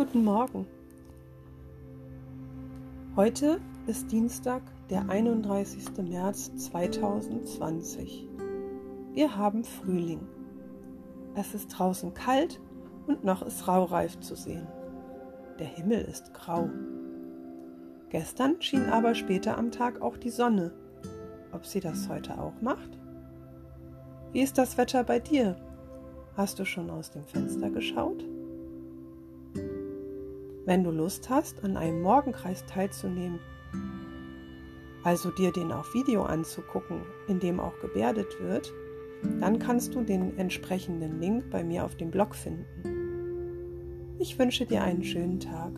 Guten Morgen. Heute ist Dienstag, der 31. März 2020. Wir haben Frühling. Es ist draußen kalt und noch ist Raureif zu sehen. Der Himmel ist grau. Gestern schien aber später am Tag auch die Sonne. Ob sie das heute auch macht? Wie ist das Wetter bei dir? Hast du schon aus dem Fenster geschaut? Wenn du Lust hast, an einem Morgenkreis teilzunehmen, also dir den auf Video anzugucken, in dem auch gebärdet wird, dann kannst du den entsprechenden Link bei mir auf dem Blog finden. Ich wünsche dir einen schönen Tag.